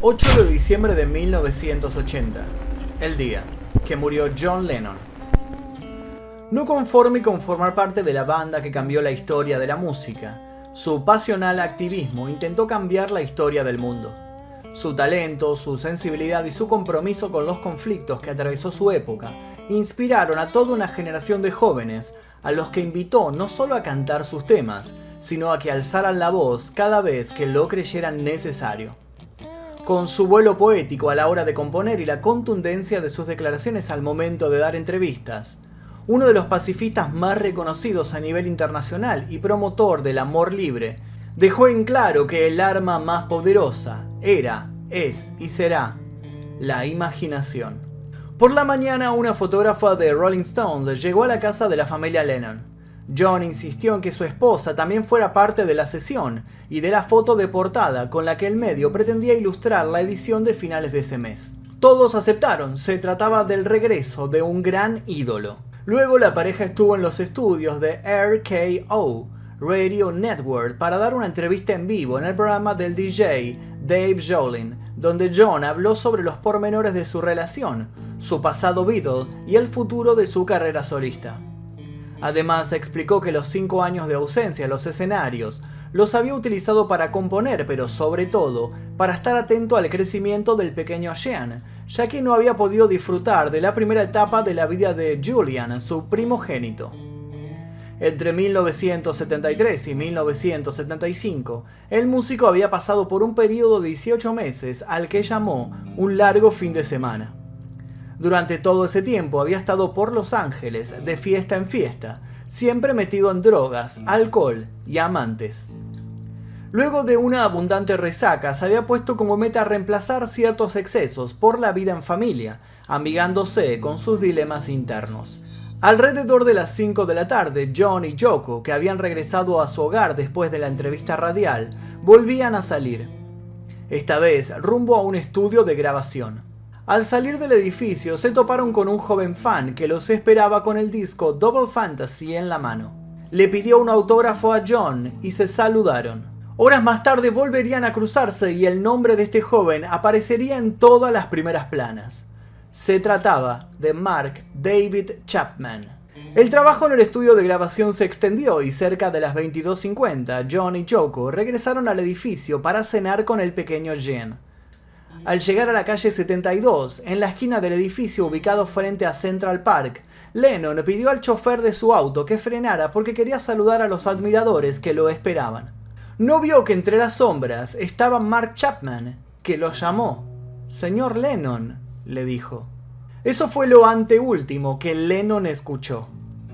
8 de diciembre de 1980, el día que murió John Lennon. No conforme con formar parte de la banda que cambió la historia de la música, su pasional activismo intentó cambiar la historia del mundo. Su talento, su sensibilidad y su compromiso con los conflictos que atravesó su época inspiraron a toda una generación de jóvenes a los que invitó no solo a cantar sus temas, sino a que alzaran la voz cada vez que lo creyeran necesario. Con su vuelo poético a la hora de componer y la contundencia de sus declaraciones al momento de dar entrevistas, uno de los pacifistas más reconocidos a nivel internacional y promotor del amor libre, dejó en claro que el arma más poderosa era, es y será la imaginación. Por la mañana, una fotógrafa de Rolling Stones llegó a la casa de la familia Lennon. John insistió en que su esposa también fuera parte de la sesión y de la foto de portada con la que el medio pretendía ilustrar la edición de finales de ese mes. Todos aceptaron, se trataba del regreso de un gran ídolo. Luego la pareja estuvo en los estudios de RKO, Radio Network, para dar una entrevista en vivo en el programa del DJ Dave Jolin, donde John habló sobre los pormenores de su relación, su pasado Beatle y el futuro de su carrera solista. Además, explicó que los cinco años de ausencia en los escenarios los había utilizado para componer, pero sobre todo para estar atento al crecimiento del pequeño Jean, ya que no había podido disfrutar de la primera etapa de la vida de Julian, su primogénito. Entre 1973 y 1975, el músico había pasado por un periodo de 18 meses al que llamó un largo fin de semana. Durante todo ese tiempo había estado por Los Ángeles, de fiesta en fiesta, siempre metido en drogas, alcohol y amantes. Luego de una abundante resaca, se había puesto como meta reemplazar ciertos excesos por la vida en familia, amigándose con sus dilemas internos. Alrededor de las 5 de la tarde, John y Yoko, que habían regresado a su hogar después de la entrevista radial, volvían a salir. Esta vez rumbo a un estudio de grabación. Al salir del edificio se toparon con un joven fan que los esperaba con el disco Double Fantasy en la mano. Le pidió un autógrafo a John y se saludaron. Horas más tarde volverían a cruzarse y el nombre de este joven aparecería en todas las primeras planas. Se trataba de Mark David Chapman. El trabajo en el estudio de grabación se extendió y cerca de las 22.50 John y Choco regresaron al edificio para cenar con el pequeño Jen. Al llegar a la calle 72, en la esquina del edificio ubicado frente a Central Park, Lennon pidió al chofer de su auto que frenara porque quería saludar a los admiradores que lo esperaban. No vio que entre las sombras estaba Mark Chapman, que lo llamó. Señor Lennon, le dijo. Eso fue lo anteúltimo que Lennon escuchó.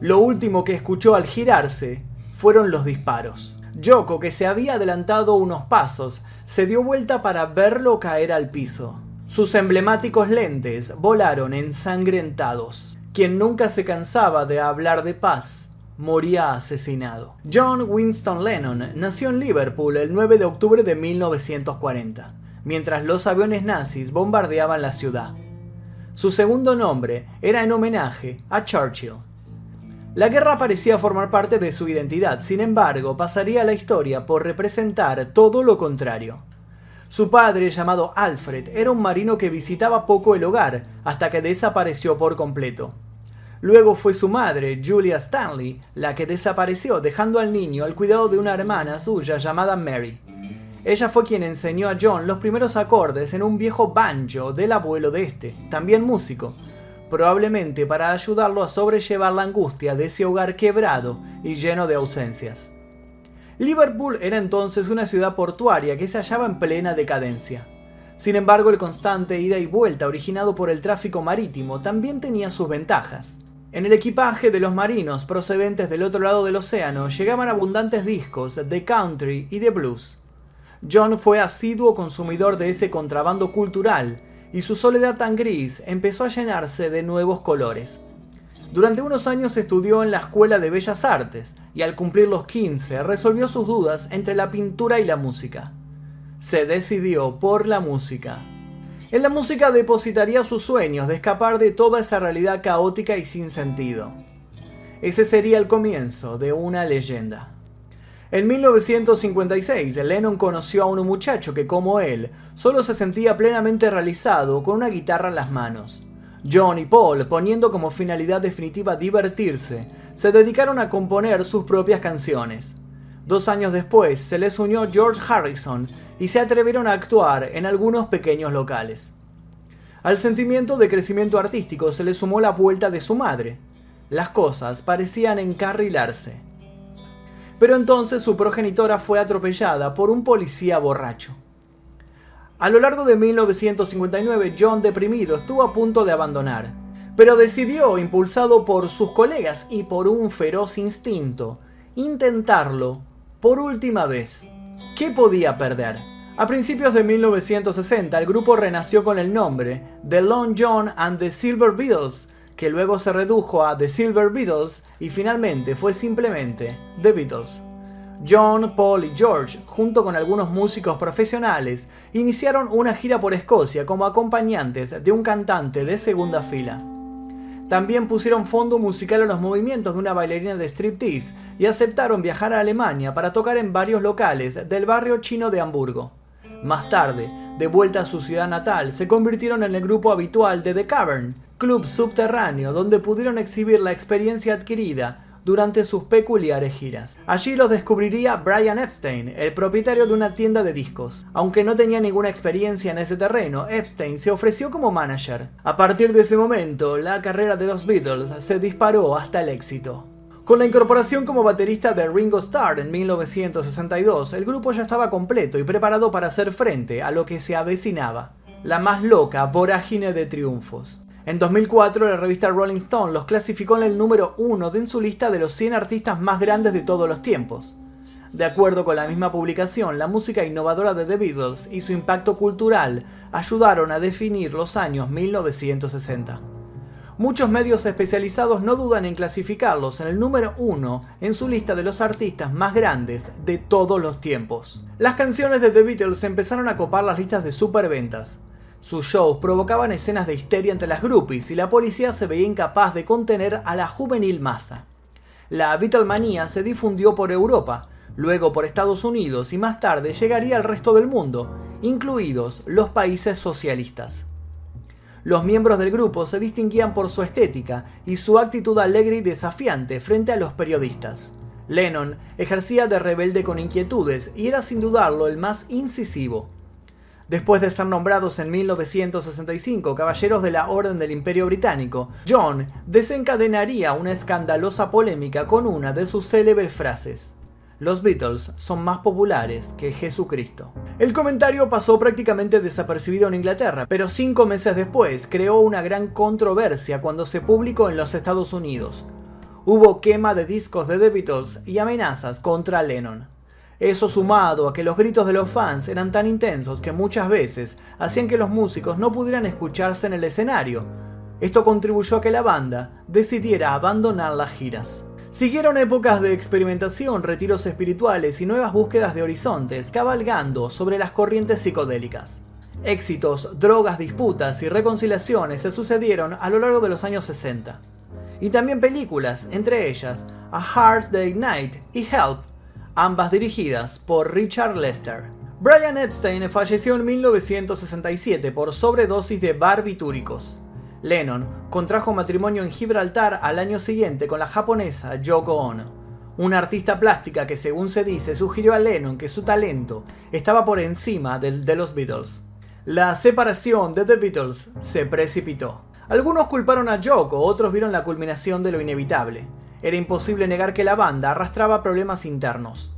Lo último que escuchó al girarse fueron los disparos. Yoko, que se había adelantado unos pasos, se dio vuelta para verlo caer al piso. Sus emblemáticos lentes volaron ensangrentados. Quien nunca se cansaba de hablar de paz moría asesinado. John Winston Lennon nació en Liverpool el 9 de octubre de 1940, mientras los aviones nazis bombardeaban la ciudad. Su segundo nombre era en homenaje a Churchill. La guerra parecía formar parte de su identidad, sin embargo, pasaría a la historia por representar todo lo contrario. Su padre, llamado Alfred, era un marino que visitaba poco el hogar, hasta que desapareció por completo. Luego fue su madre, Julia Stanley, la que desapareció, dejando al niño al cuidado de una hermana suya llamada Mary. Ella fue quien enseñó a John los primeros acordes en un viejo banjo del abuelo de este, también músico, probablemente para ayudarlo a sobrellevar la angustia de ese hogar quebrado y lleno de ausencias. Liverpool era entonces una ciudad portuaria que se hallaba en plena decadencia. Sin embargo, el constante ida y vuelta originado por el tráfico marítimo también tenía sus ventajas. En el equipaje de los marinos procedentes del otro lado del océano llegaban abundantes discos de country y de blues. John fue asiduo consumidor de ese contrabando cultural y su soledad tan gris empezó a llenarse de nuevos colores. Durante unos años estudió en la Escuela de Bellas Artes y al cumplir los 15 resolvió sus dudas entre la pintura y la música. Se decidió por la música. En la música depositaría sus sueños de escapar de toda esa realidad caótica y sin sentido. Ese sería el comienzo de una leyenda. En 1956, Lennon conoció a un muchacho que, como él, solo se sentía plenamente realizado con una guitarra en las manos. John y Paul, poniendo como finalidad definitiva divertirse, se dedicaron a componer sus propias canciones. Dos años después se les unió George Harrison y se atrevieron a actuar en algunos pequeños locales. Al sentimiento de crecimiento artístico se le sumó la vuelta de su madre. Las cosas parecían encarrilarse. Pero entonces su progenitora fue atropellada por un policía borracho. A lo largo de 1959, John, deprimido, estuvo a punto de abandonar, pero decidió, impulsado por sus colegas y por un feroz instinto, intentarlo por última vez. ¿Qué podía perder? A principios de 1960, el grupo renació con el nombre The Long John and the Silver Beatles, que luego se redujo a The Silver Beatles y finalmente fue simplemente The Beatles. John, Paul y George, junto con algunos músicos profesionales, iniciaron una gira por Escocia como acompañantes de un cantante de segunda fila. También pusieron fondo musical a los movimientos de una bailarina de striptease y aceptaron viajar a Alemania para tocar en varios locales del barrio chino de Hamburgo. Más tarde, de vuelta a su ciudad natal, se convirtieron en el grupo habitual de The Cavern, club subterráneo donde pudieron exhibir la experiencia adquirida durante sus peculiares giras. Allí los descubriría Brian Epstein, el propietario de una tienda de discos. Aunque no tenía ninguna experiencia en ese terreno, Epstein se ofreció como manager. A partir de ese momento, la carrera de los Beatles se disparó hasta el éxito. Con la incorporación como baterista de Ringo Starr en 1962, el grupo ya estaba completo y preparado para hacer frente a lo que se avecinaba, la más loca vorágine de triunfos. En 2004, la revista Rolling Stone los clasificó en el número uno de en su lista de los 100 artistas más grandes de todos los tiempos. De acuerdo con la misma publicación, la música innovadora de The Beatles y su impacto cultural ayudaron a definir los años 1960. Muchos medios especializados no dudan en clasificarlos en el número uno en su lista de los artistas más grandes de todos los tiempos. Las canciones de The Beatles empezaron a copar las listas de superventas. Sus shows provocaban escenas de histeria entre las groupies y la policía se veía incapaz de contener a la juvenil masa. La Beatlemanía se difundió por Europa, luego por Estados Unidos y más tarde llegaría al resto del mundo, incluidos los países socialistas. Los miembros del grupo se distinguían por su estética y su actitud alegre y desafiante frente a los periodistas. Lennon ejercía de rebelde con inquietudes y era sin dudarlo el más incisivo. Después de ser nombrados en 1965 caballeros de la Orden del Imperio Británico, John desencadenaría una escandalosa polémica con una de sus célebres frases. Los Beatles son más populares que Jesucristo. El comentario pasó prácticamente desapercibido en Inglaterra, pero cinco meses después creó una gran controversia cuando se publicó en los Estados Unidos. Hubo quema de discos de The Beatles y amenazas contra Lennon. Eso sumado a que los gritos de los fans eran tan intensos que muchas veces hacían que los músicos no pudieran escucharse en el escenario. Esto contribuyó a que la banda decidiera abandonar las giras. Siguieron épocas de experimentación, retiros espirituales y nuevas búsquedas de horizontes, cabalgando sobre las corrientes psicodélicas. Éxitos, drogas, disputas y reconciliaciones se sucedieron a lo largo de los años 60. Y también películas, entre ellas A Heart's Day Night y Help, ambas dirigidas por Richard Lester. Brian Epstein falleció en 1967 por sobredosis de barbitúricos. Lennon contrajo matrimonio en Gibraltar al año siguiente con la japonesa Yoko Ono, una artista plástica que según se dice sugirió a Lennon que su talento estaba por encima del de los Beatles. La separación de The Beatles se precipitó. Algunos culparon a Yoko, otros vieron la culminación de lo inevitable. Era imposible negar que la banda arrastraba problemas internos.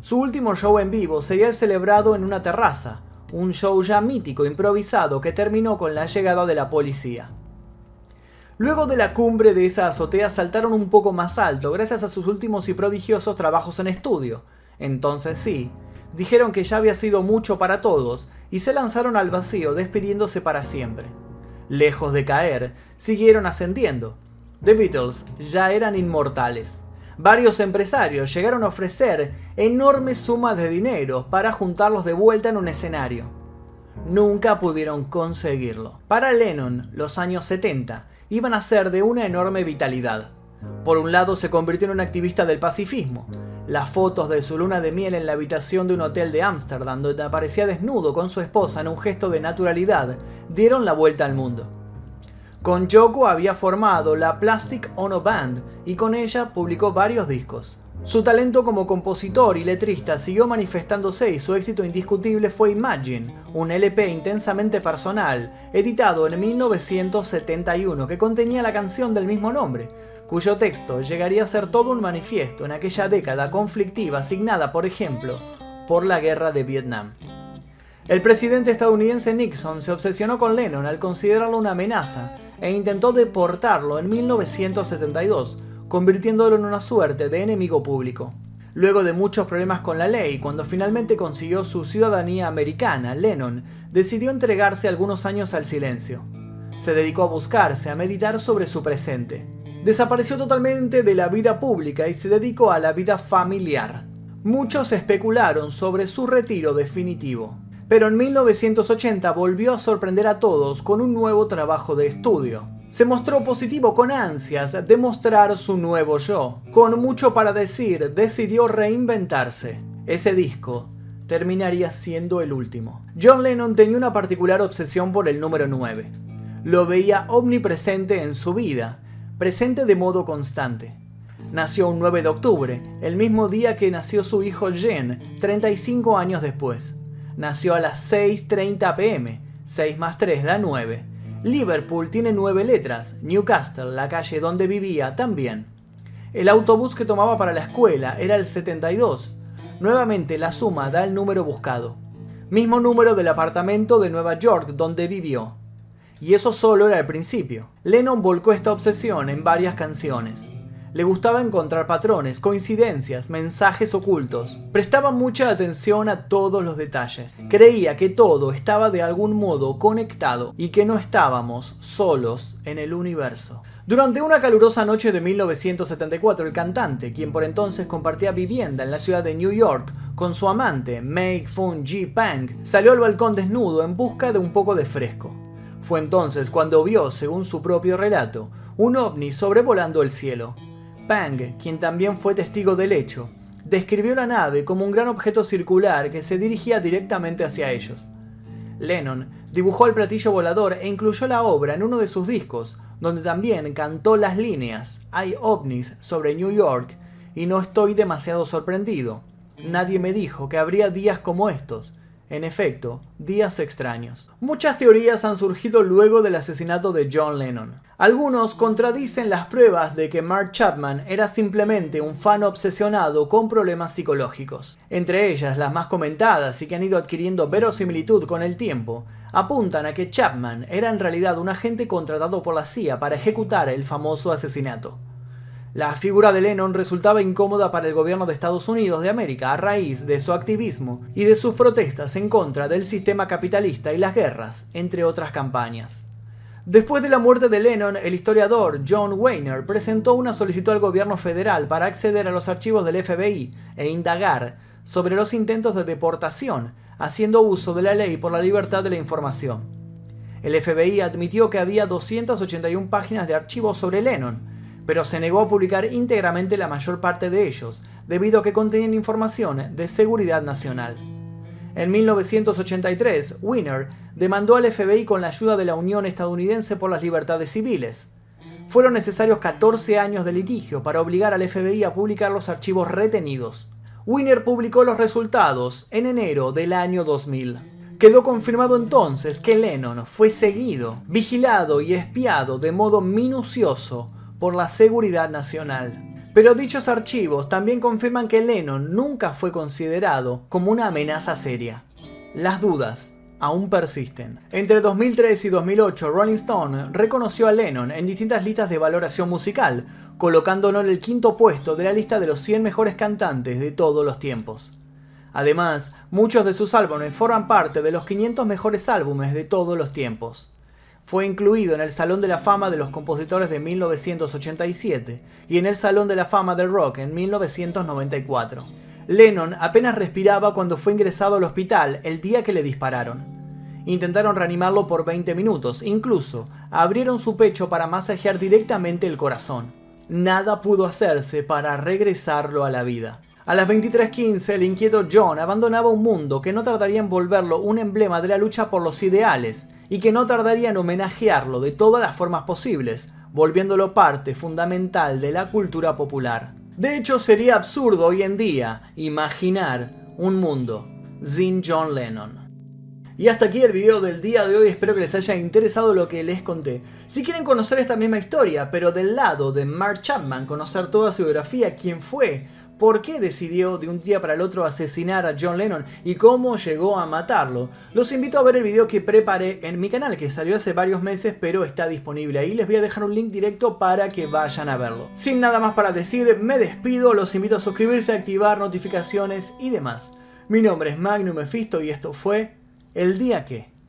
Su último show en vivo sería el celebrado en una terraza, un show ya mítico improvisado que terminó con la llegada de la policía. Luego de la cumbre de esa azotea saltaron un poco más alto gracias a sus últimos y prodigiosos trabajos en estudio. Entonces sí, dijeron que ya había sido mucho para todos y se lanzaron al vacío despidiéndose para siempre. Lejos de caer, siguieron ascendiendo, The Beatles ya eran inmortales. Varios empresarios llegaron a ofrecer enormes sumas de dinero para juntarlos de vuelta en un escenario. Nunca pudieron conseguirlo. Para Lennon, los años 70 iban a ser de una enorme vitalidad. Por un lado se convirtió en un activista del pacifismo. Las fotos de su luna de miel en la habitación de un hotel de Ámsterdam, donde aparecía desnudo con su esposa en un gesto de naturalidad, dieron la vuelta al mundo. Con Yoko había formado la Plastic Ono Band y con ella publicó varios discos. Su talento como compositor y letrista siguió manifestándose y su éxito indiscutible fue Imagine, un LP intensamente personal, editado en 1971 que contenía la canción del mismo nombre, cuyo texto llegaría a ser todo un manifiesto en aquella década conflictiva asignada, por ejemplo, por la guerra de Vietnam. El presidente estadounidense Nixon se obsesionó con Lennon al considerarlo una amenaza e intentó deportarlo en 1972, convirtiéndolo en una suerte de enemigo público. Luego de muchos problemas con la ley, cuando finalmente consiguió su ciudadanía americana, Lennon decidió entregarse algunos años al silencio. Se dedicó a buscarse, a meditar sobre su presente. Desapareció totalmente de la vida pública y se dedicó a la vida familiar. Muchos especularon sobre su retiro definitivo, pero en 1980 volvió a sorprender a todos con un nuevo trabajo de estudio se mostró positivo con ansias de mostrar su nuevo yo. Con mucho para decir, decidió reinventarse. Ese disco terminaría siendo el último. John Lennon tenía una particular obsesión por el número 9. Lo veía omnipresente en su vida, presente de modo constante. Nació un 9 de octubre, el mismo día que nació su hijo Jen, 35 años después. Nació a las 6.30 pm, 6 más 3 da 9. Liverpool tiene nueve letras, Newcastle, la calle donde vivía, también. El autobús que tomaba para la escuela era el 72. Nuevamente la suma da el número buscado. Mismo número del apartamento de Nueva York donde vivió. Y eso solo era el principio. Lennon volcó esta obsesión en varias canciones. Le gustaba encontrar patrones, coincidencias, mensajes ocultos. Prestaba mucha atención a todos los detalles. Creía que todo estaba de algún modo conectado y que no estábamos solos en el universo. Durante una calurosa noche de 1974, el cantante, quien por entonces compartía vivienda en la ciudad de New York con su amante, Meg Fun Ji Pang, salió al balcón desnudo en busca de un poco de fresco. Fue entonces cuando vio, según su propio relato, un ovni sobrevolando el cielo. Pang, quien también fue testigo del hecho, describió la nave como un gran objeto circular que se dirigía directamente hacia ellos. Lennon dibujó el platillo volador e incluyó la obra en uno de sus discos, donde también cantó las líneas Hay ovnis sobre New York y no estoy demasiado sorprendido. Nadie me dijo que habría días como estos, en efecto, días extraños. Muchas teorías han surgido luego del asesinato de John Lennon. Algunos contradicen las pruebas de que Mark Chapman era simplemente un fan obsesionado con problemas psicológicos. Entre ellas, las más comentadas y que han ido adquiriendo verosimilitud con el tiempo, apuntan a que Chapman era en realidad un agente contratado por la CIA para ejecutar el famoso asesinato. La figura de Lennon resultaba incómoda para el gobierno de Estados Unidos de América a raíz de su activismo y de sus protestas en contra del sistema capitalista y las guerras, entre otras campañas. Después de la muerte de Lennon, el historiador John Weiner presentó una solicitud al gobierno federal para acceder a los archivos del FBI e indagar sobre los intentos de deportación, haciendo uso de la ley por la libertad de la información. El FBI admitió que había 281 páginas de archivos sobre Lennon, pero se negó a publicar íntegramente la mayor parte de ellos, debido a que contenían información de seguridad nacional. En 1983, Winner demandó al FBI con la ayuda de la Unión Estadounidense por las Libertades Civiles. Fueron necesarios 14 años de litigio para obligar al FBI a publicar los archivos retenidos. Winner publicó los resultados en enero del año 2000. Quedó confirmado entonces que Lennon fue seguido, vigilado y espiado de modo minucioso por la seguridad nacional. Pero dichos archivos también confirman que Lennon nunca fue considerado como una amenaza seria. Las dudas aún persisten. Entre 2003 y 2008, Rolling Stone reconoció a Lennon en distintas listas de valoración musical, colocándolo en el quinto puesto de la lista de los 100 mejores cantantes de todos los tiempos. Además, muchos de sus álbumes forman parte de los 500 mejores álbumes de todos los tiempos. Fue incluido en el Salón de la Fama de los Compositores de 1987 y en el Salón de la Fama del Rock en 1994. Lennon apenas respiraba cuando fue ingresado al hospital el día que le dispararon. Intentaron reanimarlo por 20 minutos, incluso abrieron su pecho para masajear directamente el corazón. Nada pudo hacerse para regresarlo a la vida. A las 23:15 el inquieto John abandonaba un mundo que no tardaría en volverlo un emblema de la lucha por los ideales y que no tardaría en homenajearlo de todas las formas posibles, volviéndolo parte fundamental de la cultura popular. De hecho, sería absurdo hoy en día imaginar un mundo sin John Lennon. Y hasta aquí el video del día de hoy, espero que les haya interesado lo que les conté. Si quieren conocer esta misma historia, pero del lado de Mark Chapman, conocer toda su biografía, quién fue, por qué decidió de un día para el otro asesinar a John Lennon y cómo llegó a matarlo. Los invito a ver el video que preparé en mi canal, que salió hace varios meses, pero está disponible ahí. Les voy a dejar un link directo para que vayan a verlo. Sin nada más para decir, me despido, los invito a suscribirse, activar notificaciones y demás. Mi nombre es Magnum Mephisto y esto fue El Día Que.